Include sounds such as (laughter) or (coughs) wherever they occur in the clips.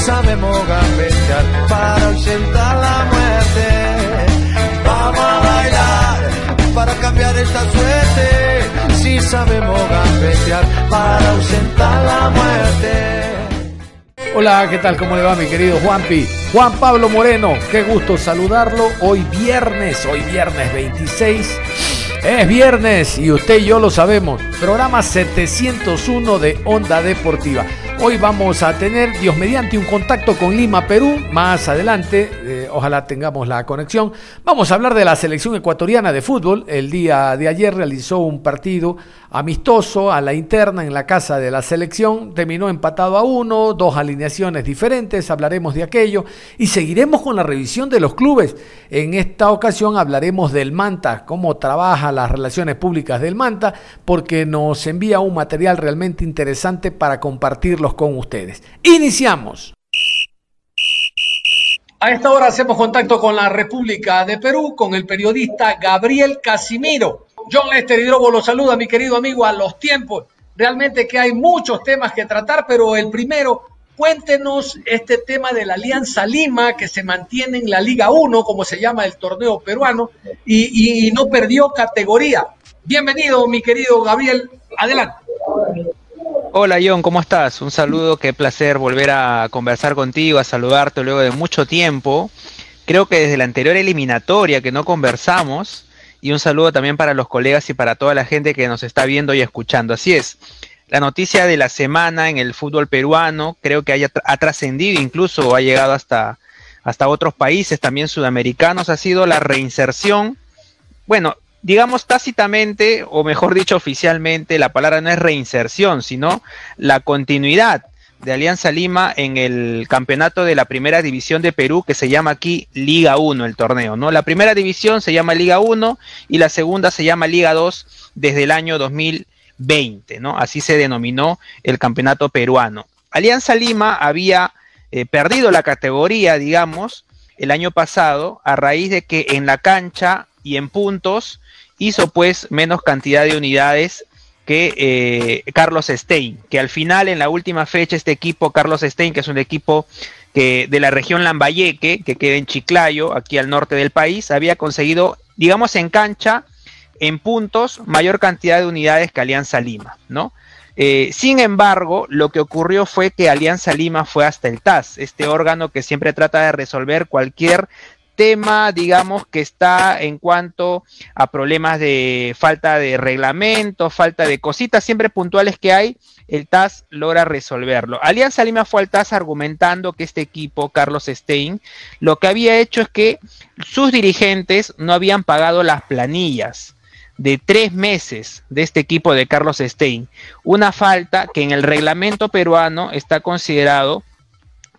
Sabemos gambetear para ausentar la muerte. Vamos a bailar para cambiar esta suerte. Si sabemos gambetear para ausentar la muerte. Hola, ¿qué tal? ¿Cómo le va mi querido Juanpi? Juan Pablo Moreno, qué gusto saludarlo. Hoy viernes, hoy viernes 26. Es viernes y usted y yo lo sabemos. Programa 701 de Onda Deportiva. Hoy vamos a tener, Dios mediante, un contacto con Lima, Perú. Más adelante, eh, ojalá tengamos la conexión. Vamos a hablar de la selección ecuatoriana de fútbol. El día de ayer realizó un partido amistoso a la interna en la casa de la selección. Terminó empatado a uno, dos alineaciones diferentes. Hablaremos de aquello y seguiremos con la revisión de los clubes. En esta ocasión hablaremos del Manta, cómo trabaja las relaciones públicas del Manta, porque nos envía un material realmente interesante para compartirlo con ustedes. Iniciamos. A esta hora hacemos contacto con la República de Perú, con el periodista Gabriel Casimiro. John Lester Hidrobo lo saluda, mi querido amigo, a los tiempos. Realmente que hay muchos temas que tratar, pero el primero, cuéntenos este tema de la Alianza Lima, que se mantiene en la Liga 1, como se llama el torneo peruano, y, y no perdió categoría. Bienvenido, mi querido Gabriel. Adelante. Hola John, ¿cómo estás? Un saludo, qué placer volver a conversar contigo, a saludarte luego de mucho tiempo. Creo que desde la anterior eliminatoria que no conversamos, y un saludo también para los colegas y para toda la gente que nos está viendo y escuchando. Así es, la noticia de la semana en el fútbol peruano creo que haya, ha trascendido, incluso ha llegado hasta, hasta otros países también sudamericanos, ha sido la reinserción. Bueno, digamos tácitamente, o mejor dicho oficialmente, la palabra no es reinserción, sino la continuidad de Alianza Lima en el campeonato de la primera división de Perú, que se llama aquí Liga 1, el torneo, ¿no? La primera división se llama Liga 1 y la segunda se llama Liga 2 desde el año 2020, ¿no? Así se denominó el campeonato peruano. Alianza Lima había eh, perdido la categoría, digamos, el año pasado, a raíz de que en la cancha y en puntos hizo pues menos cantidad de unidades que eh, Carlos Stein, que al final en la última fecha este equipo, Carlos Stein, que es un equipo de la región Lambayeque, que queda en Chiclayo, aquí al norte del país, había conseguido, digamos en cancha, en puntos, mayor cantidad de unidades que Alianza Lima, ¿no? Eh, sin embargo, lo que ocurrió fue que Alianza Lima fue hasta el TAS, este órgano que siempre trata de resolver cualquier tema, digamos, que está en cuanto a problemas de falta de reglamento, falta de cositas siempre puntuales que hay, el TAS logra resolverlo. Alianza Lima fue al TAS argumentando que este equipo, Carlos Stein, lo que había hecho es que sus dirigentes no habían pagado las planillas de tres meses de este equipo de Carlos Stein. Una falta que en el reglamento peruano está considerado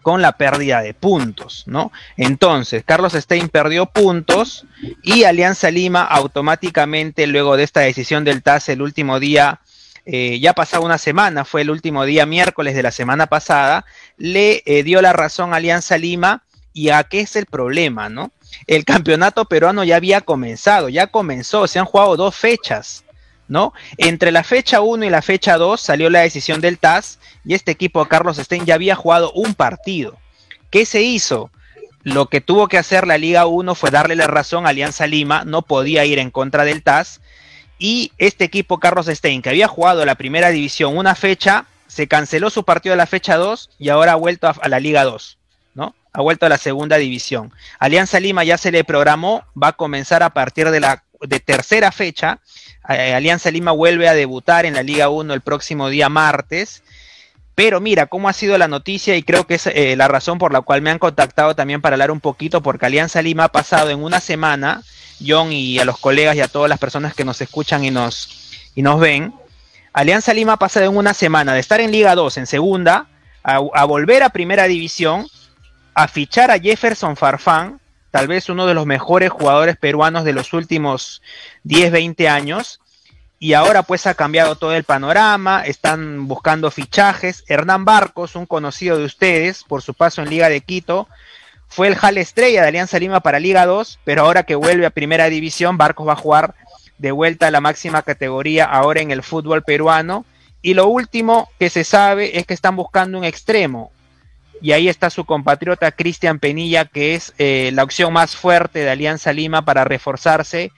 con la pérdida de puntos, ¿no? Entonces, Carlos Stein perdió puntos y Alianza Lima automáticamente, luego de esta decisión del TAS el último día, eh, ya pasado una semana, fue el último día miércoles de la semana pasada, le eh, dio la razón a Alianza Lima y a qué es el problema, ¿no? El campeonato peruano ya había comenzado, ya comenzó, se han jugado dos fechas, ¿no? Entre la fecha 1 y la fecha 2 salió la decisión del TAS y este equipo, Carlos Stein, ya había jugado un partido. ¿Qué se hizo? Lo que tuvo que hacer la Liga 1 fue darle la razón a Alianza Lima, no podía ir en contra del TAS. Y este equipo, Carlos Stein, que había jugado la primera división una fecha, se canceló su partido de la fecha 2 y ahora ha vuelto a, a la Liga 2, ¿no? Ha vuelto a la segunda división. Alianza Lima ya se le programó, va a comenzar a partir de la de tercera fecha. Eh, Alianza Lima vuelve a debutar en la Liga 1 el próximo día martes. Pero mira cómo ha sido la noticia y creo que es eh, la razón por la cual me han contactado también para hablar un poquito, porque Alianza Lima ha pasado en una semana, John y a los colegas y a todas las personas que nos escuchan y nos, y nos ven, Alianza Lima ha pasado en una semana de estar en Liga 2, en segunda, a, a volver a primera división, a fichar a Jefferson Farfán, tal vez uno de los mejores jugadores peruanos de los últimos 10, 20 años, y ahora pues ha cambiado todo el panorama, están buscando fichajes. Hernán Barcos, un conocido de ustedes por su paso en Liga de Quito, fue el Jal Estrella de Alianza Lima para Liga 2, pero ahora que vuelve a Primera División, Barcos va a jugar de vuelta a la máxima categoría ahora en el fútbol peruano. Y lo último que se sabe es que están buscando un extremo. Y ahí está su compatriota Cristian Penilla, que es eh, la opción más fuerte de Alianza Lima para reforzarse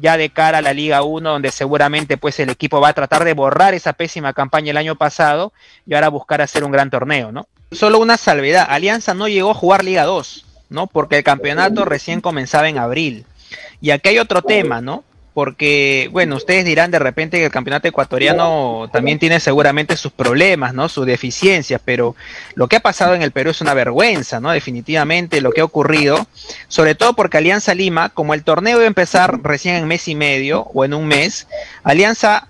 ya de cara a la Liga 1, donde seguramente pues el equipo va a tratar de borrar esa pésima campaña el año pasado y ahora buscar hacer un gran torneo, ¿no? Solo una salvedad, Alianza no llegó a jugar Liga 2, ¿no? Porque el campeonato recién comenzaba en abril. Y aquí hay otro tema, ¿no? Porque, bueno, ustedes dirán de repente que el campeonato ecuatoriano también tiene seguramente sus problemas, ¿no? Sus deficiencias, pero lo que ha pasado en el Perú es una vergüenza, ¿no? Definitivamente lo que ha ocurrido, sobre todo porque Alianza Lima, como el torneo iba a empezar recién en mes y medio o en un mes, Alianza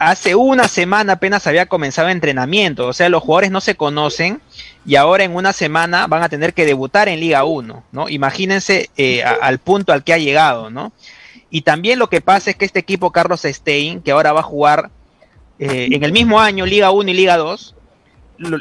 hace una semana apenas había comenzado entrenamiento, o sea, los jugadores no se conocen y ahora en una semana van a tener que debutar en Liga 1, ¿no? Imagínense eh, al punto al que ha llegado, ¿no? Y también lo que pasa es que este equipo Carlos Stein, que ahora va a jugar eh, en el mismo año Liga 1 y Liga 2,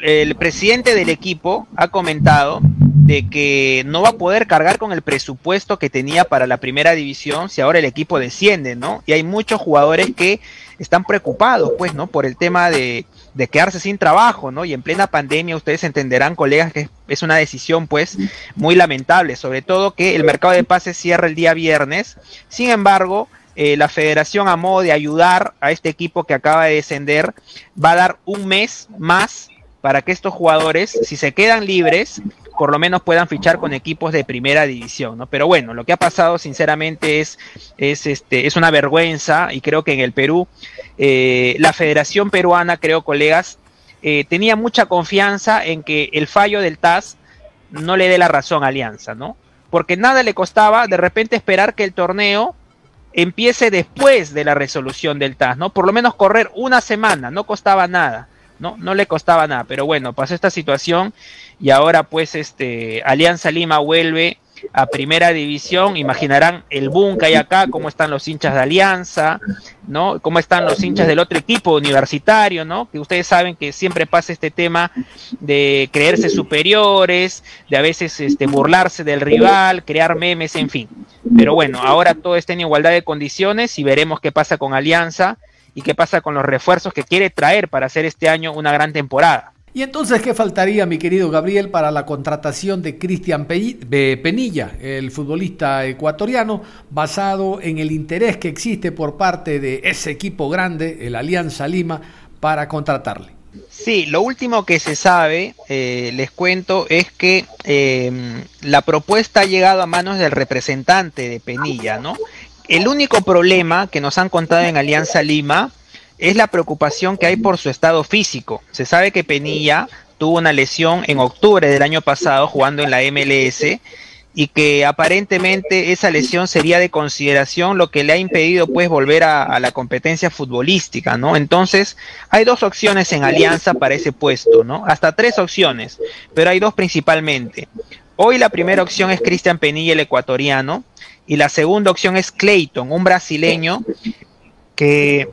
el presidente del equipo ha comentado de que no va a poder cargar con el presupuesto que tenía para la primera división si ahora el equipo desciende, ¿no? Y hay muchos jugadores que están preocupados, pues, ¿no? Por el tema de, de quedarse sin trabajo, ¿no? Y en plena pandemia ustedes entenderán, colegas, que es una decisión pues muy lamentable, sobre todo que el mercado de pases cierra el día viernes. Sin embargo, eh, la federación a modo de ayudar a este equipo que acaba de descender va a dar un mes más para que estos jugadores, si se quedan libres, por lo menos puedan fichar con equipos de primera división, ¿no? Pero bueno, lo que ha pasado sinceramente es, es, este, es una vergüenza y creo que en el Perú eh, la Federación Peruana, creo colegas, eh, tenía mucha confianza en que el fallo del TAS no le dé la razón a Alianza, ¿no? Porque nada le costaba de repente esperar que el torneo empiece después de la resolución del TAS, ¿no? Por lo menos correr una semana, no costaba nada. ¿No? No le costaba nada, pero bueno, pasó esta situación y ahora pues este Alianza Lima vuelve a primera división, imaginarán el boom que hay acá, cómo están los hinchas de Alianza, ¿no? Cómo están los hinchas del otro equipo universitario, ¿no? Que ustedes saben que siempre pasa este tema de creerse superiores, de a veces este, burlarse del rival, crear memes, en fin. Pero bueno, ahora todo está en igualdad de condiciones y veremos qué pasa con Alianza y qué pasa con los refuerzos que quiere traer para hacer este año una gran temporada. Y entonces, ¿qué faltaría, mi querido Gabriel, para la contratación de Cristian Penilla, el futbolista ecuatoriano, basado en el interés que existe por parte de ese equipo grande, el Alianza Lima, para contratarle? Sí, lo último que se sabe, eh, les cuento, es que em, la propuesta ha llegado a manos del representante de Penilla, ¿no? El único problema que nos han contado en Alianza Lima es la preocupación que hay por su estado físico. Se sabe que Penilla tuvo una lesión en octubre del año pasado jugando en la MLS y que aparentemente esa lesión sería de consideración lo que le ha impedido pues volver a, a, la competencia futbolística, ¿no? Entonces hay dos opciones en alianza para ese puesto, ¿no? Hasta tres opciones, pero hay dos principalmente. Hoy la primera opción es Cristian Penilla, el ecuatoriano, y la segunda opción es Clayton, un brasileño que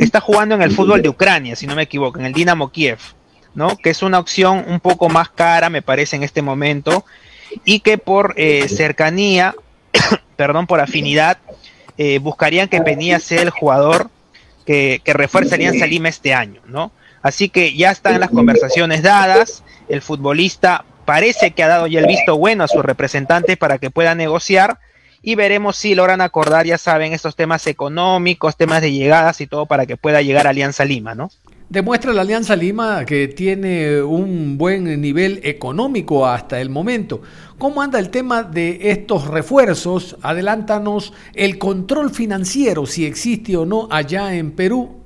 está jugando en el fútbol de Ucrania, si no me equivoco, en el Dinamo Kiev, ¿no? Que es una opción un poco más cara, me parece, en este momento, y que por eh, cercanía, (coughs) perdón, por afinidad, eh, buscarían que Penilla sea el jugador que, que refuerce Alianza este año, ¿no? Así que ya están las conversaciones dadas, el futbolista parece que ha dado ya el visto bueno a su representante para que pueda negociar, y veremos si logran acordar, ya saben, estos temas económicos, temas de llegadas y todo para que pueda llegar a Alianza Lima, ¿no? Demuestra la Alianza Lima que tiene un buen nivel económico hasta el momento. ¿Cómo anda el tema de estos refuerzos? Adelántanos el control financiero, si existe o no allá en Perú.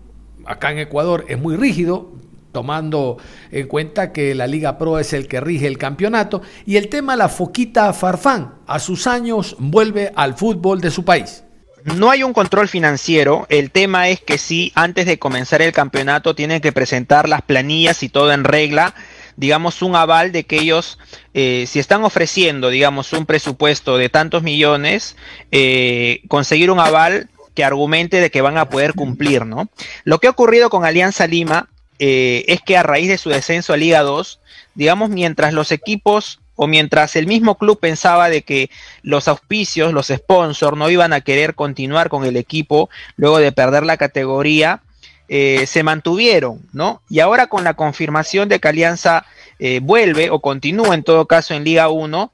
Acá en Ecuador es muy rígido, tomando en cuenta que la Liga Pro es el que rige el campeonato. Y el tema la Foquita Farfán, a sus años vuelve al fútbol de su país. No hay un control financiero, el tema es que sí, antes de comenzar el campeonato tienen que presentar las planillas y todo en regla, digamos un aval de que ellos, eh, si están ofreciendo, digamos, un presupuesto de tantos millones, eh, conseguir un aval que argumente de que van a poder cumplir, ¿no? Lo que ha ocurrido con Alianza Lima eh, es que a raíz de su descenso a Liga 2, digamos, mientras los equipos o mientras el mismo club pensaba de que los auspicios, los sponsors no iban a querer continuar con el equipo luego de perder la categoría, eh, se mantuvieron, ¿no? Y ahora con la confirmación de que Alianza eh, vuelve o continúa en todo caso en Liga 1,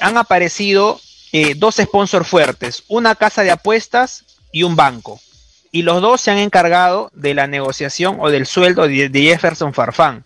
han aparecido dos sponsors fuertes, una casa de apuestas y un banco y los dos se han encargado de la negociación o del sueldo de, Jefferson Farfán,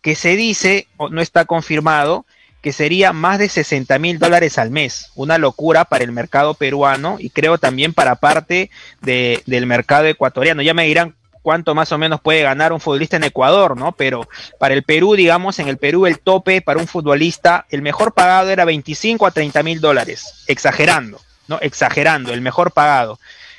que se dice, o no está confirmado, que sería más de 60 mil dólares al mes, una locura para el mercado peruano y creo también para parte del mercado ecuatoriano. Ya me dirán cuánto más o menos puede ganar un futbolista en Ecuador, ¿no? Pero para el Perú, digamos, en el Perú el tope para un futbolista, el mejor pagado era 25 a 30 mil dólares, exagerando, ¿no? Exagerando, el mejor pagado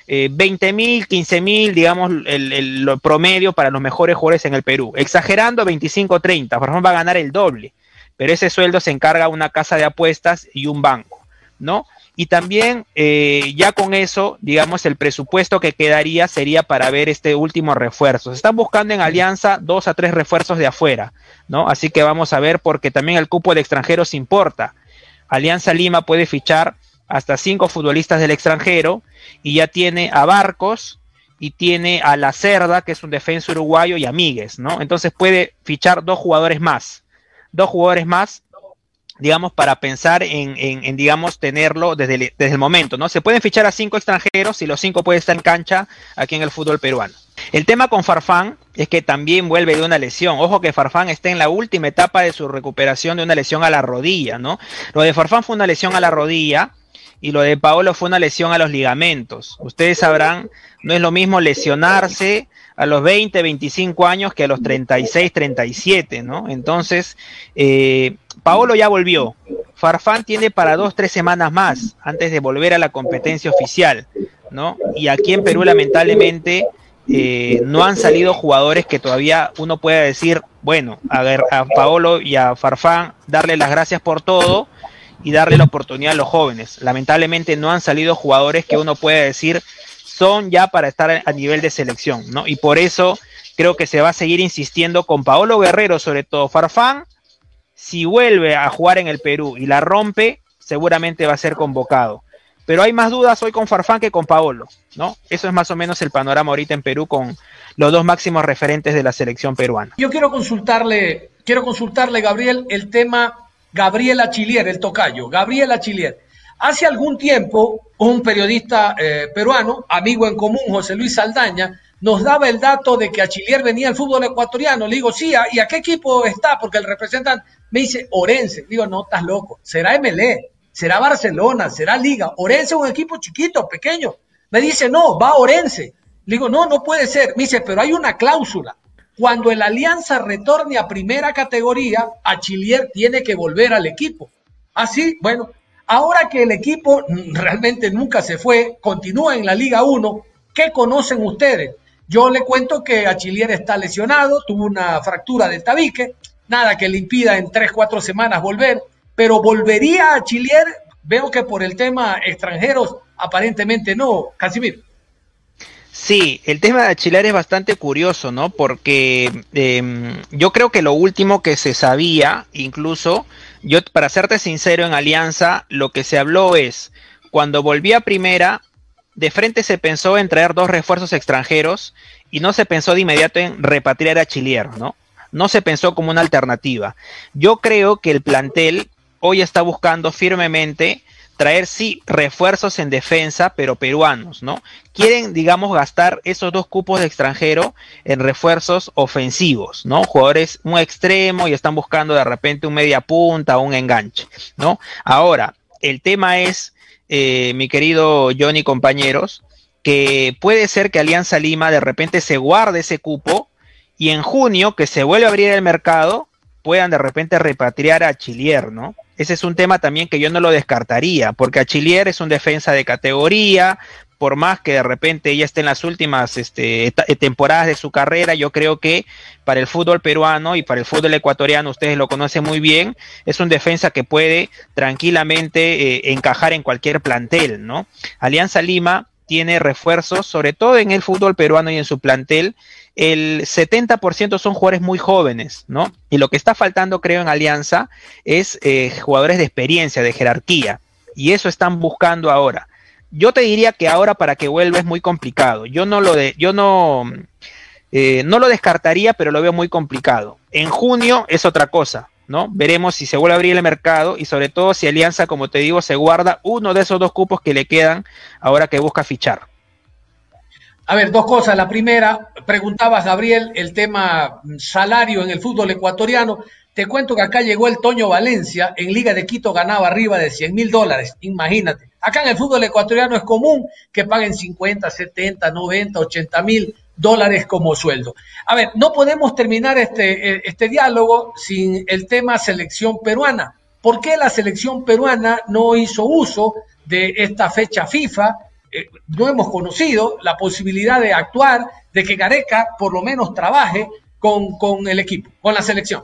eh, 20 mil, 15 mil, digamos, el, promedio para los mejores jugadores en el Perú. Exagerando, 25, 30. Por ejemplo, va a ganar el doble. Pero ese sueldo se encarga una casa de apuestas y un banco, ¿no? Y también, eh, ya con eso, digamos, el presupuesto que quedaría sería para ver este último refuerzo. Se están buscando en alianza dos a tres refuerzos de afuera, ¿no? Así que vamos a ver, porque también el cupo de extranjeros importa. Alianza Lima puede fichar hasta cinco futbolistas del extranjero y ya tiene a Barcos y tiene a La Cerda, que es un defensa uruguayo, y a Míguez, ¿no? Entonces puede fichar dos jugadores más, dos jugadores más, digamos, para pensar en, digamos, tenerlo desde el, desde el momento, ¿no? Se pueden fichar a cinco extranjeros y los cinco pueden estar en cancha aquí en el fútbol peruano. El tema con Farfán es que también vuelve de una lesión. Ojo que Farfán está en la última etapa de su recuperación de una lesión a la rodilla, ¿no? Lo de Farfán fue una lesión a la rodilla y lo de Paolo fue una lesión a los ligamentos. Ustedes sabrán, no es lo mismo lesionarse a los 20, 25 años que a los 36, 37, ¿no? Entonces, eh, Paolo ya volvió. Farfán tiene para dos, tres semanas más antes de volver a la competencia oficial, ¿no? Y aquí en Perú, lamentablemente, eh, no han salido jugadores que todavía uno pueda decir, bueno, a, a Paolo y a Farfán darle las gracias por todo y darle la oportunidad a los jóvenes. Lamentablemente no han salido jugadores que uno puede decir son ya para estar a nivel de selección, ¿no? Y por eso creo que se va a seguir insistiendo con Paolo Guerrero, sobre todo Farfán. Si vuelve a jugar en el Perú y la rompe, seguramente va a ser convocado. Pero hay más dudas hoy con Farfán que con Paolo, ¿no? Eso es más o menos el panorama ahorita en Perú con los dos máximos referentes de la selección peruana. Yo quiero consultarle, quiero consultarle, Gabriel, el tema Gabriela Chilier, el tocayo, Gabriela Chilier. Hace algún tiempo, un periodista eh, peruano, amigo en común, José Luis Saldaña, nos daba el dato de que a Chilier venía el fútbol ecuatoriano. Le digo, sí, ¿y a qué equipo está? Porque el representante me dice, Orense. Le digo, no, estás loco. Será MLE, será Barcelona, será Liga. Orense es un equipo chiquito, pequeño. Me dice, no, va Orense. Le digo, no, no puede ser. Me dice, pero hay una cláusula. Cuando el Alianza retorne a primera categoría, Achillier tiene que volver al equipo. Así, bueno, ahora que el equipo realmente nunca se fue, continúa en la Liga 1, ¿qué conocen ustedes? Yo le cuento que Achillier está lesionado, tuvo una fractura de tabique, nada que le impida en 3, 4 semanas volver, pero volvería a Achillier, veo que por el tema extranjeros aparentemente no, Casimir. Sí, el tema de Achilar es bastante curioso, ¿no? Porque em, yo creo que lo último que se sabía, incluso, yo para serte sincero en Alianza, lo que se habló es, cuando volví a primera, de frente se pensó en traer dos refuerzos extranjeros y no se pensó de inmediato en repatriar a Chilier, ¿no? No se pensó como una alternativa. Yo creo que el plantel hoy está buscando firmemente traer sí refuerzos en defensa, pero peruanos, ¿no? Quieren, digamos, gastar esos dos cupos de extranjero en refuerzos ofensivos, ¿no? Jugadores un extremo y están buscando de repente un media punta, un enganche, ¿no? Ahora, el tema es, eh, mi querido Johnny compañeros, que puede ser que Alianza Lima de repente se guarde ese cupo y en junio, que se vuelve a abrir el mercado, puedan de repente repatriar a Chilier, ¿no? Ese es un tema también que yo no lo descartaría, porque a Chilier es un defensa de categoría, por más que de repente ya esté en las últimas este, temporadas de su carrera, yo creo que para el fútbol peruano y para el fútbol ecuatoriano, ustedes lo conocen muy bien, es un defensa que puede tranquilamente eh, encajar en cualquier plantel, ¿no? Alianza Lima tiene refuerzos, sobre todo en el fútbol peruano y en su plantel, el 70% son jugadores muy jóvenes, ¿no? Y lo que está faltando, creo, en Alianza es eh, jugadores de experiencia, de jerarquía. Y eso están buscando ahora. Yo te diría que ahora para que vuelva es muy complicado. Yo no lo de, yo no, eh, no lo descartaría, pero lo veo muy complicado. En junio es otra cosa, ¿no? Veremos si se vuelve a abrir el mercado y sobre todo si Alianza, como te digo, se guarda uno de esos dos cupos que le quedan ahora que busca fichar. A ver, dos cosas. La primera, preguntabas, Gabriel, el tema salario en el fútbol ecuatoriano. Te cuento que acá llegó el Toño Valencia, en Liga de Quito ganaba arriba de 100 mil dólares, imagínate. Acá en el fútbol ecuatoriano es común que paguen 50, 70, 90, 80 mil dólares como sueldo. A ver, no podemos terminar este, eh, este diálogo sin el tema selección peruana. ¿Por qué la selección peruana no hizo uso de esta fecha FIFA eh, no hemos conocido la posibilidad de actuar, de que Gareca por lo menos trabaje con, con el equipo, con la selección.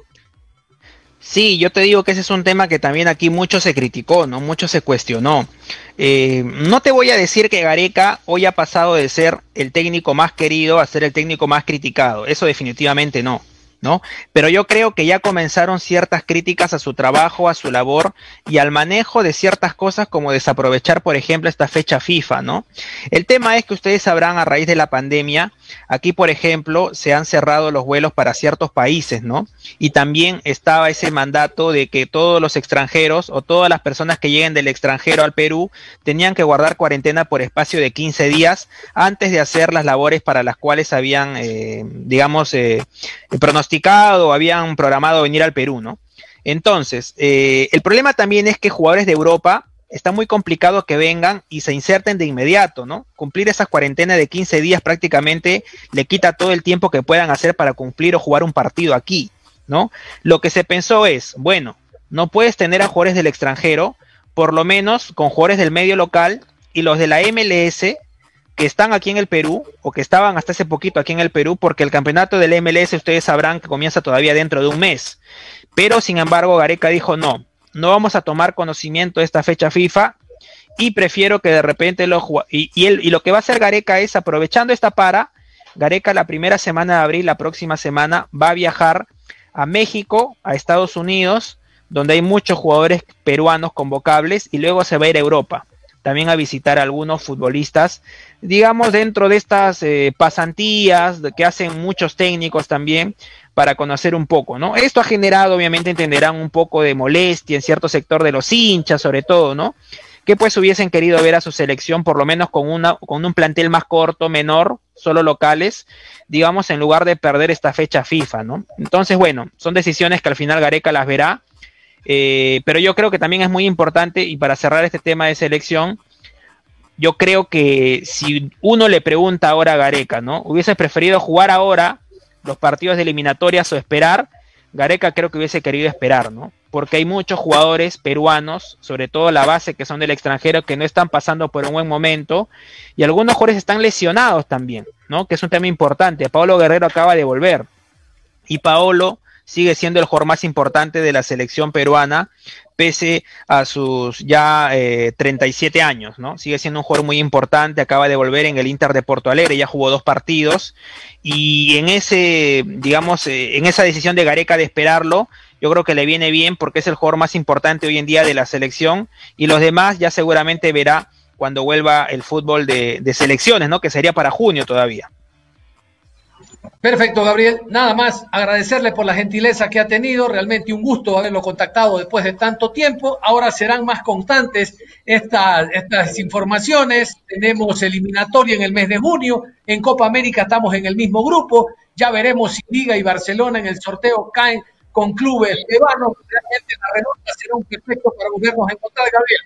Sí, yo te digo que ese es un tema que también aquí mucho se criticó, ¿no? Mucho se cuestionó. Eh, no te voy a decir que Gareca hoy ha pasado de ser el técnico más querido a ser el técnico más criticado. Eso definitivamente no. Pero yo creo que ya comenzaron ciertas críticas a su trabajo, a su labor y al manejo de ciertas cosas como desaprovechar, por ejemplo, esta fecha FIFA, ¿no? El tema es que ustedes sabrán a raíz de la pandemia, aquí, por ejemplo, se han cerrado los vuelos para ciertos países, ¿no? Y también estaba ese mandato de que todos los extranjeros o todas las personas que lleguen del extranjero al Perú tenían que guardar cuarentena por espacio de 15 días antes de hacer las labores para las cuales habían, eh, digamos, eh, pronosticado habían programado venir al Perú, ¿no? Entonces, eh, el problema también es que jugadores de Europa está muy complicado que vengan y se inserten de inmediato, ¿no? Cumplir esa cuarentena de 15 días prácticamente le quita todo el tiempo que puedan hacer para cumplir o jugar un partido aquí, ¿no? Lo que se pensó es, bueno, no puedes tener a jugadores del extranjero, por lo menos con jugadores del medio local y los de la MLS que están aquí en el Perú o que estaban hasta hace poquito aquí en el Perú, porque el campeonato del MLS ustedes sabrán que comienza todavía dentro de un mes. Pero sin embargo, Gareca dijo no, no vamos a tomar conocimiento de esta fecha FIFA y prefiero que de repente lo y, y, y lo que va a hacer Gareca es aprovechando esta para, Gareca la primera semana de abril, la próxima semana, va a viajar a México, a Estados Unidos, donde hay muchos jugadores peruanos convocables y luego se va a ir a Europa también a visitar a algunos futbolistas, digamos, dentro de estas eh, pasantías que hacen muchos técnicos también para conocer un poco, ¿no? Esto ha generado, obviamente, entenderán un poco de molestia en cierto sector de los hinchas, sobre todo, ¿no? Que pues hubiesen querido ver a su selección por lo menos con, una, con un plantel más corto, menor, solo locales, digamos, en lugar de perder esta fecha FIFA, ¿no? Entonces, bueno, son decisiones que al final Gareca las verá eh, pero yo creo que también es muy importante, y para cerrar este tema de selección, yo creo que si uno le pregunta ahora a Gareca, ¿no? ¿Hubiese preferido jugar ahora los partidos de eliminatorias o esperar? Gareca creo que hubiese querido esperar, ¿no? Porque hay muchos jugadores peruanos, sobre todo la base que son del extranjero, que no están pasando por un buen momento, y algunos jugadores están lesionados también, ¿no? Que es un tema importante. Paolo Guerrero acaba de volver, y Paolo sigue siendo el jugador más importante de la selección peruana, pese a sus ya 37 eh, años, ¿no? Sigue siendo un jugador muy importante, acaba de volver en el Inter de Porto Alegre, ya jugó dos partidos, y en ese, digamos, eh, en esa decisión de Gareca de esperarlo, yo creo que le viene bien porque es el jugador más importante hoy en día de la selección, y los demás ya seguramente verá cuando vuelva el fútbol de, de selecciones, ¿no? Que sería para junio todavía. Perfecto, Gabriel. Nada más agradecerle por la gentileza que ha tenido. Realmente un gusto haberlo contactado después de tanto tiempo. Ahora serán más constantes estas, estas informaciones. Tenemos eliminatoria en el mes de junio. En Copa América estamos en el mismo grupo. Ya veremos si Liga y Barcelona en el sorteo caen con clubes peruanos. Realmente la será un perfecto para volvernos a encontrar, Gabriel.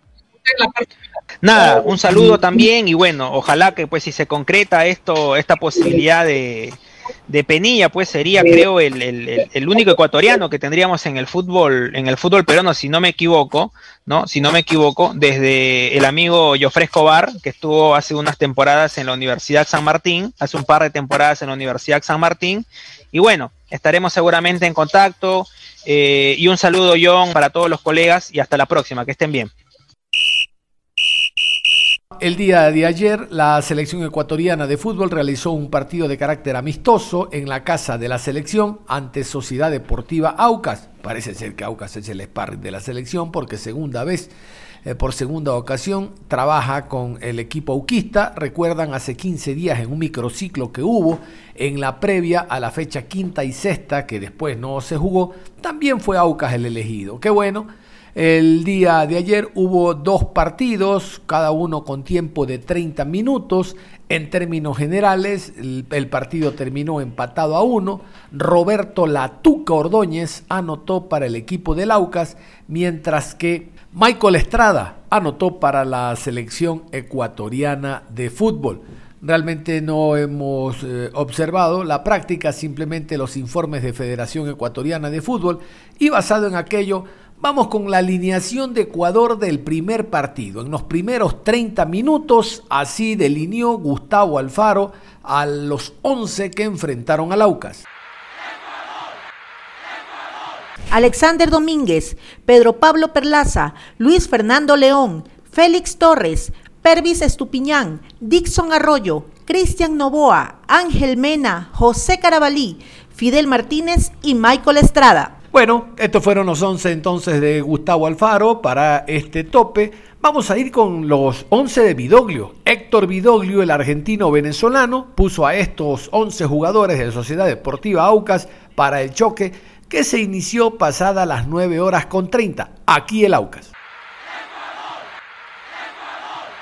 Nada, un saludo también y bueno, ojalá que pues si se concreta esto, esta posibilidad de, de Penilla, pues sería, creo, el, el, el, único ecuatoriano que tendríamos en el fútbol, en el fútbol peruano, si no me equivoco, ¿no? Si no me equivoco, desde el amigo Jofre Escobar, que estuvo hace unas temporadas en la Universidad San Martín, hace un par de temporadas en la Universidad San Martín, y bueno, estaremos seguramente en contacto. Eh, y un saludo, John, para todos los colegas y hasta la próxima. Que estén bien. El día de ayer, la selección ecuatoriana de fútbol realizó un partido de carácter amistoso en la casa de la selección ante Sociedad Deportiva Aucas. Parece ser que Aucas es el sparring de la selección porque segunda vez, eh, por segunda ocasión, trabaja con el equipo auquista. Recuerdan hace 15 días en un microciclo que hubo en la previa a la fecha quinta y sexta, que después no se jugó, también fue Aucas el elegido. Qué bueno el día de ayer hubo dos partidos, cada uno con tiempo de 30 minutos. En términos generales, el, partido terminó empatado a uno. Roberto Latuca Ordóñez anotó para el equipo de Laucas, mientras que Michael Estrada anotó para la selección ecuatoriana de fútbol. Realmente no hemos eh, observado la práctica, simplemente los informes de Federación Ecuatoriana de Fútbol y basado en aquello Vamos con la alineación de Ecuador del primer partido. En los primeros 30 minutos, así delineó Gustavo Alfaro a los 11 que enfrentaron a Laucas. Alexander Domínguez, Pedro Pablo Perlaza, Luis Fernando León, Félix Torres, Pervis Estupiñán, Dixon Arroyo, Cristian Novoa, Ángel Mena, José Carabalí, Fidel Martínez y Michael Estrada. Bueno, estos fueron los 11 entonces de Gustavo Alfaro para este tope. Vamos a ir con los 11 de Vidoglio. Héctor Vidoglio, el argentino venezolano, puso a estos 11 jugadores de Sociedad Deportiva Aucas para el choque que se inició pasada las 9 horas con 30. Aquí el Aucas.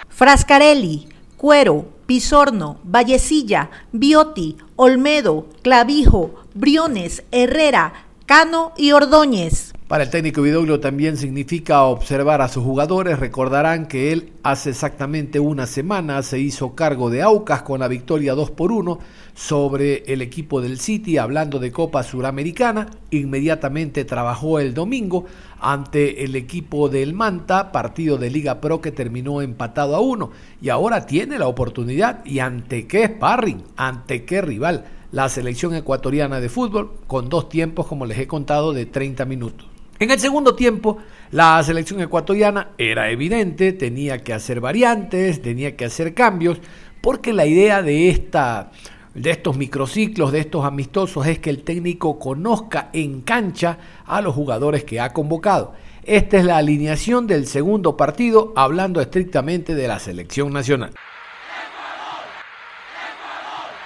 Frascarelli, Cuero, Pisorno, Vallecilla, Bioti, Olmedo, Clavijo, Briones, Herrera, Cano y Ordóñez. Para el técnico Vidoglio también significa observar a sus jugadores. Recordarán que él hace exactamente una semana se hizo cargo de Aucas con la victoria 2 por 1 sobre el equipo del City, hablando de Copa Suramericana. Inmediatamente trabajó el domingo ante el equipo del Manta, partido de Liga Pro que terminó empatado a 1. Y ahora tiene la oportunidad. ¿Y ante qué sparring? ¿Ante qué rival? La selección ecuatoriana de fútbol con dos tiempos, como les he contado, de 30 minutos. En el segundo tiempo, la selección ecuatoriana era evidente, tenía que hacer variantes, tenía que hacer cambios, porque la idea de, esta, de estos microciclos, de estos amistosos, es que el técnico conozca en cancha a los jugadores que ha convocado. Esta es la alineación del segundo partido, hablando estrictamente de la selección nacional.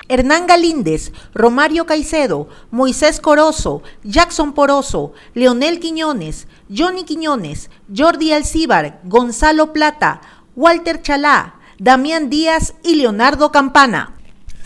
Hernán Galíndez, Romario Caicedo, Moisés Corozo, Jackson Poroso, Leonel Quiñones, Johnny Quiñones, Jordi Alcíbar, Gonzalo Plata, Walter Chalá, Damián Díaz y Leonardo Campana.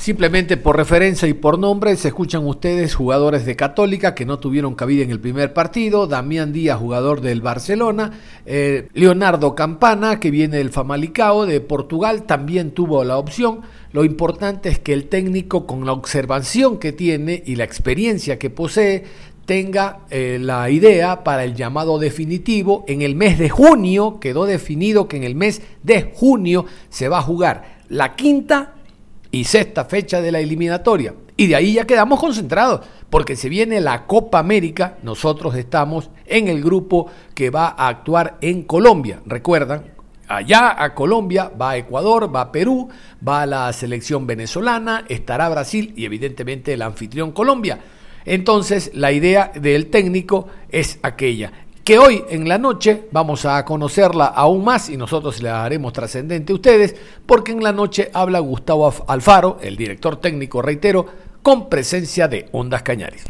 Simplemente por referencia y por nombre se escuchan ustedes jugadores de Católica que no tuvieron cabida en el primer partido, Damián Díaz, jugador del Barcelona, eh, Leonardo Campana, que viene del Famalicao de Portugal, también tuvo la opción. Lo importante es que el técnico, con la observación que tiene y la experiencia que posee, tenga eh, la idea para el llamado definitivo. En el mes de junio quedó definido que en el mes de junio se va a jugar la quinta y sexta fecha de la eliminatoria. Y de ahí ya quedamos concentrados, porque se viene la Copa América, nosotros estamos en el grupo que va a actuar en Colombia. Recuerdan, allá a Colombia va a Ecuador, va a Perú, va la selección venezolana, estará Brasil y evidentemente el anfitrión Colombia. Entonces la idea del técnico es aquella, que hoy en la noche vamos a conocerla aún más y nosotros la haremos trascendente a ustedes, porque en la noche habla Gustavo Alfaro, el director técnico, reitero, con presencia de Ondas Cañares.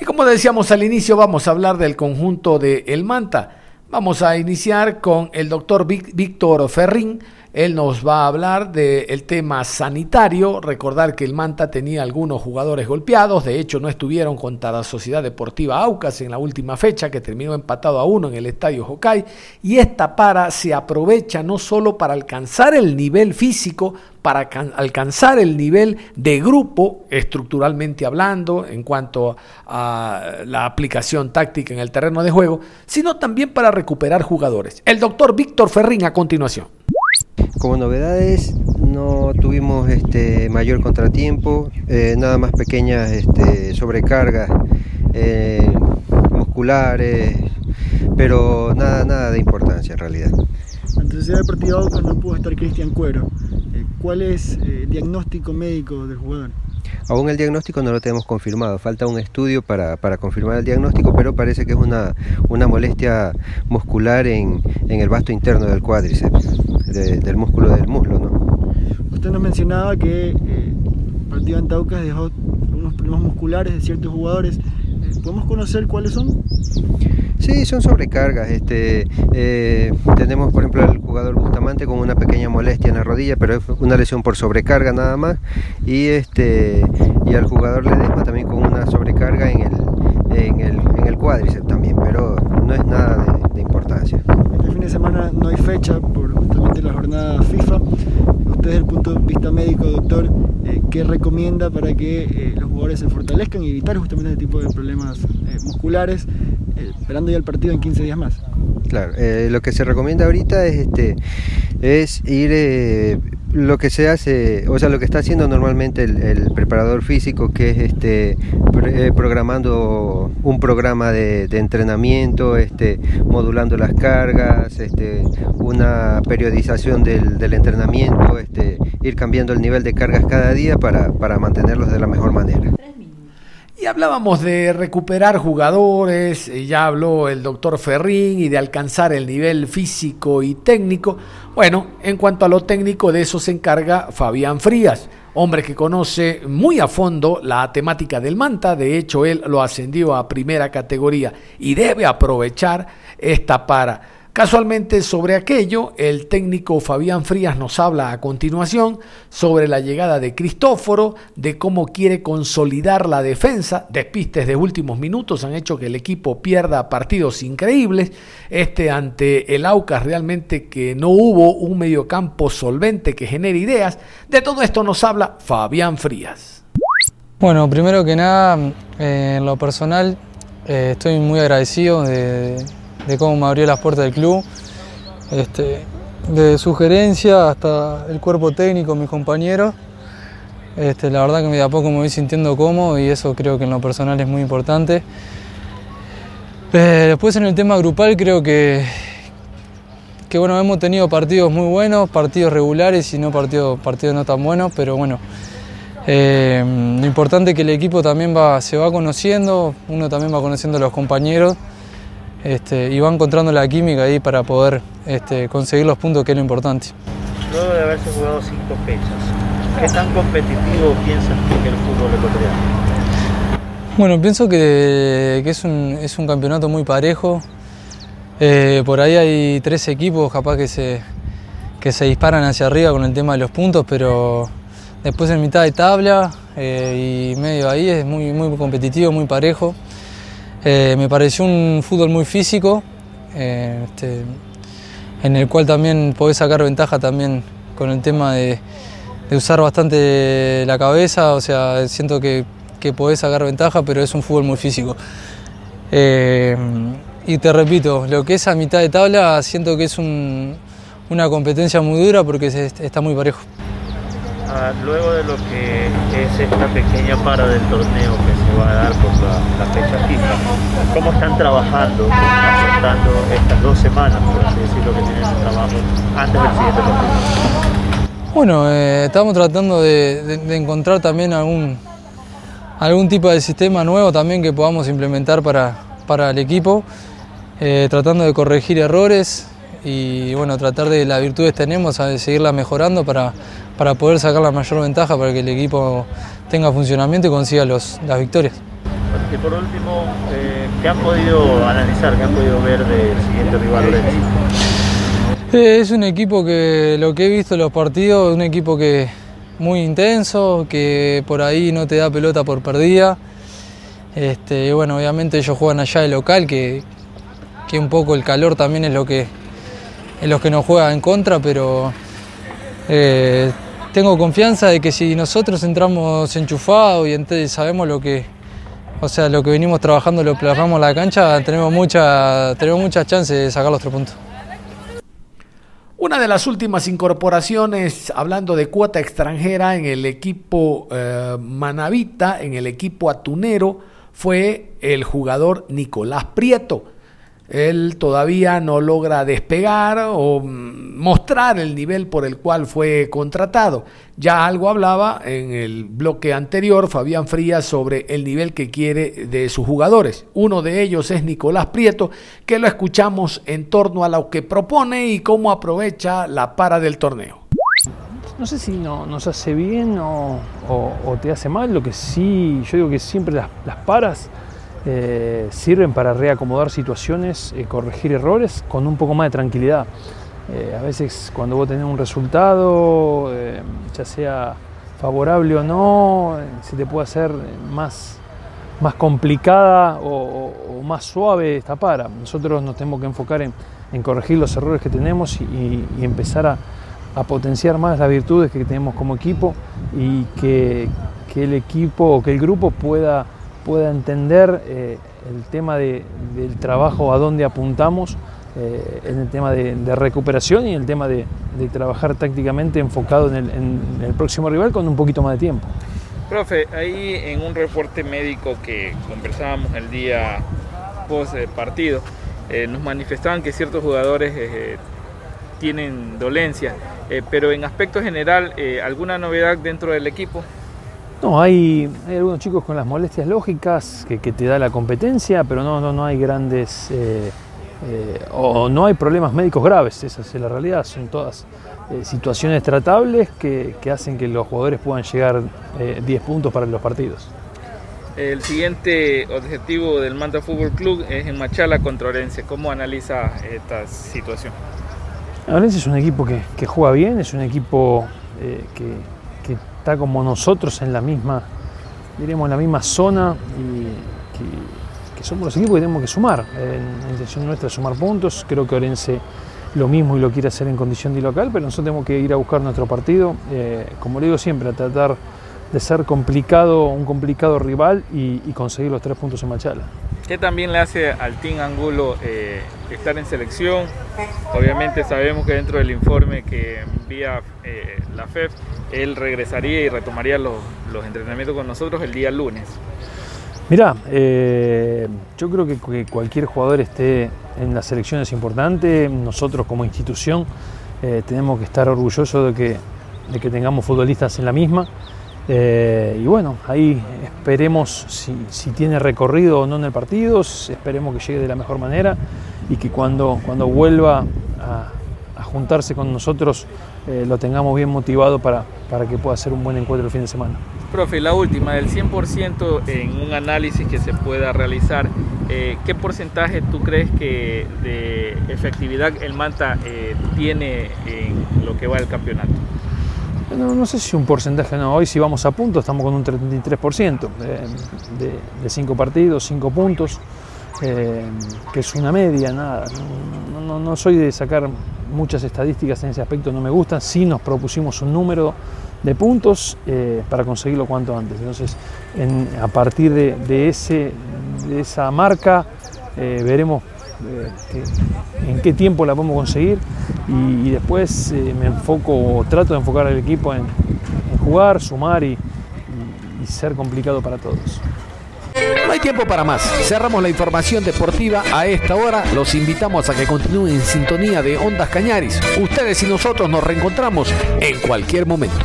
Y como decíamos al inicio, vamos a hablar del conjunto de El Manta. Vamos a iniciar con el doctor Víctor Ferrín, Él nos va a hablar del tema sanitario. Recordar que el Manta tenía algunos jugadores golpeados. De hecho, no estuvieron contra la Sociedad Deportiva Aucas en la última fecha, que terminó empatado a uno en el Estadio Hokai. Y esta para se aprovecha no solo para alcanzar el nivel físico, para alcanzar el nivel de grupo, estructuralmente hablando, en cuanto a la aplicación táctica en el terreno de juego, sino también para recuperar jugadores. El doctor Víctor Ferrín a continuación. Como novedades, no tuvimos este mayor contratiempo, eh, nada más pequeñas este, sobrecargas eh, musculares, pero nada, nada de importancia en realidad. Ante Sociedad Deportiva no pudo estar Cristian Cuero. Eh, ¿Cuál es el diagnóstico médico del jugador? Aún el diagnóstico no lo tenemos confirmado, falta un estudio para, confirmar el diagnóstico, pero parece que es una, una molestia muscular en, el vasto interno del cuádriceps, del músculo del muslo. ¿no? Usted nos mencionaba que eh, el partido en Taucas dejó unos problemas musculares de ciertos jugadores. ¿Podemos conocer cuáles son? Sí, son sobrecargas. Este, eh, tenemos, por ejemplo, al jugador Bustamante con una pequeña molestia en la rodilla, pero es una lesión por sobrecarga nada más. Y este y al jugador Ledesma también con una sobrecarga en el, en el, en el cuádriceps también, pero no es nada de, importancia. Este fin de semana no hay fecha por justamente la jornada FIFA. Desde el punto de vista médico, doctor, eh, ¿qué recomienda para que eh, los jugadores se fortalezcan y evitar justamente este tipo de problemas musculares? esperando ya el partido en 15 días más. Claro, eh, lo que se recomienda ahorita es este es ir eh, lo que se hace, o sea, lo que está haciendo normalmente el, preparador físico, que es este eh, programando un programa de, entrenamiento, este, modulando las cargas, este, una periodización del, del, entrenamiento, este, ir cambiando el nivel de cargas cada día para, para mantenerlos de la mejor manera. Y hablábamos de recuperar jugadores, ya habló el doctor Ferrín y de alcanzar el nivel físico y técnico. Bueno, en cuanto a lo técnico, de eso se encarga Fabián Frías, hombre que conoce muy a fondo la temática del Manta, de hecho él lo ascendió a primera categoría y debe aprovechar esta para Casualmente sobre aquello, el técnico Fabián Frías nos habla a continuación sobre la llegada de Cristóforo, de cómo quiere consolidar la defensa. Despistes de últimos minutos han hecho que el equipo pierda partidos increíbles. Este ante el Aucas realmente que no hubo un mediocampo solvente que genere ideas. De todo esto nos habla Fabián Frías. Bueno, primero que nada, eh, en lo personal, eh, estoy muy agradecido de de cómo me abrió las puertas del club, este, de sugerencia hasta el cuerpo técnico, mis compañeros. Este, la verdad que de a poco me voy sintiendo cómodo y eso creo que en lo personal es muy importante. Después en el tema grupal creo que, que bueno, hemos tenido partidos muy buenos, partidos regulares y no partidos, partidos no tan buenos, pero bueno, eh, lo importante es que el equipo también va, se va conociendo, uno también va conociendo a los compañeros este, y va encontrando la química ahí para poder este, conseguir los puntos que es lo importante. Luego de haberse jugado cinco fechas, ¿qué tan competitivo piensas que el fútbol ecuatoriano? Bueno, pienso que, es, un, campeonato muy parejo. Eh, por ahí hay tres equipos capaz que se, que se disparan hacia arriba con el tema de los puntos, pero después en mitad de tabla eh, y medio ahí es muy, muy competitivo, muy parejo. Eh, me pareció un fútbol muy físico, eh, este, en el cual también podés sacar ventaja también con el tema de, usar bastante la cabeza, o sea, siento que, podés sacar ventaja, pero es un fútbol muy físico. Eh, y te repito, lo que es a mitad de tabla siento que es una competencia muy dura porque está muy parejo. Ah, luego de lo que es esta pequeña para del torneo que se va a dar por la, fecha FIFA, ¿cómo están trabajando, afrontando estas dos semanas, por así decirlo, que tienen de trabajo antes del siguiente partido? Bueno, eh, estamos tratando de, encontrar también algún, algún tipo de sistema nuevo también que podamos implementar para, para el equipo, eh, tratando de corregir errores y bueno, tratar de las virtudes que tenemos, a seguirlas mejorando para para poder sacar la mayor ventaja para que el equipo tenga funcionamiento y consiga los, las victorias. Y por último, eh, ¿qué han podido analizar, qué han podido ver del siguiente rival Eh, es un equipo que lo que he visto en los partidos, es un equipo que muy intenso, que por ahí no te da pelota por perdida. Este, bueno, obviamente ellos juegan allá de local, que, que un poco el calor también es lo que, es lo que nos juega en contra, pero eh, tengo confianza de que si nosotros entramos enchufados y sabemos lo que, o sea, lo que venimos trabajando, lo plasmamos en la cancha, tenemos mucha, tenemos muchas chances de sacar los tres puntos. Una de las últimas incorporaciones, hablando de cuota extranjera en el equipo eh, Manavita, en el equipo atunero, fue el jugador Nicolás Prieto. Él todavía no logra despegar o mm, mostrar el nivel por el cual fue contratado. Ya algo hablaba en el bloque anterior Fabián Frías sobre el nivel que quiere de sus jugadores. Uno de ellos es Nicolás Prieto, que lo escuchamos en torno a lo que propone y cómo aprovecha la para del torneo. No sé si no, nos hace bien o, te hace mal, lo que sí, yo digo que siempre las, las paras eh, sirven para reacomodar situaciones, eh, corregir errores con un poco más de tranquilidad. Eh, a veces cuando vos tenés un resultado, ya sea favorable o no, se te puede hacer más, más complicada o, más suave esta para. Nosotros nos tenemos que enfocar en, corregir los errores que tenemos y, empezar a, potenciar más las virtudes que tenemos como equipo y que, que el equipo o que el grupo pueda pueda entender eh, el tema del trabajo, a dónde apuntamos, eh, en el tema de, recuperación y el tema de, trabajar tácticamente enfocado en el, próximo rival con un poquito más de tiempo. Profe, ahí en un reporte médico que conversábamos el día post partido, eh, nos manifestaban que ciertos jugadores tienen dolencia, pero en aspecto general, ¿alguna novedad dentro del equipo? No, hay, algunos chicos con las molestias lógicas que, te da la competencia, pero no, no, no hay grandes eh, eh, o no hay problemas médicos graves, esa es la realidad, son todas eh, situaciones tratables que, hacen que los jugadores puedan llegar 10 puntos para los partidos. El siguiente objetivo del Manta Fútbol Club es en Machala contra Orense. ¿Cómo analiza esta situación? Orense es un equipo que, que juega bien, es un equipo que, está como nosotros en la misma, diremos, en la misma zona y que, somos los equipos que tenemos que sumar. En, intención nuestra es sumar puntos. Creo que Orense lo mismo y lo quiere hacer en condición de local, pero nosotros tenemos que ir a buscar nuestro partido, eh, como le digo siempre, a tratar de ser complicado, un complicado rival y, conseguir los tres puntos en Machala. ¿Qué también le hace al Team Angulo eh, estar en selección? Obviamente sabemos que dentro del informe que envía eh, la FEF, él regresaría y retomaría los, entrenamientos con nosotros el día lunes. Mira, eh, yo creo que, cualquier jugador esté en la selección es importante. Nosotros como institución tenemos que estar orgullosos de que, de que tengamos futbolistas en la misma. Eh, y bueno, ahí esperemos si, tiene recorrido o no en el partido, esperemos que llegue de la mejor manera y que cuando, cuando vuelva a, juntarse con nosotros eh, lo tengamos bien motivado para, para que pueda ser un buen encuentro el fin de semana. Profe, la última, del 100% en un análisis que se pueda realizar, eh, ¿qué porcentaje tú crees que de efectividad el Manta tiene en lo que va el campeonato? No, sé si un porcentaje, no. Hoy si vamos a puntos estamos con un 33% de, cinco partidos, cinco puntos, eh, que es una media, nada. No, soy de sacar muchas estadísticas en ese aspecto, no me gustan. Sí nos propusimos un número de puntos eh, para conseguirlo cuanto antes. Entonces, a partir de, ese, de esa marca, eh, veremos en qué tiempo la podemos conseguir y, después eh, me enfoco, trato de enfocar al equipo en, jugar, sumar y, y ser complicado para todos. No hay tiempo para más. Cerramos la información deportiva a esta hora. Los invitamos a que continúen en sintonía de Ondas Cañaris. Ustedes y nosotros nos reencontramos en cualquier momento.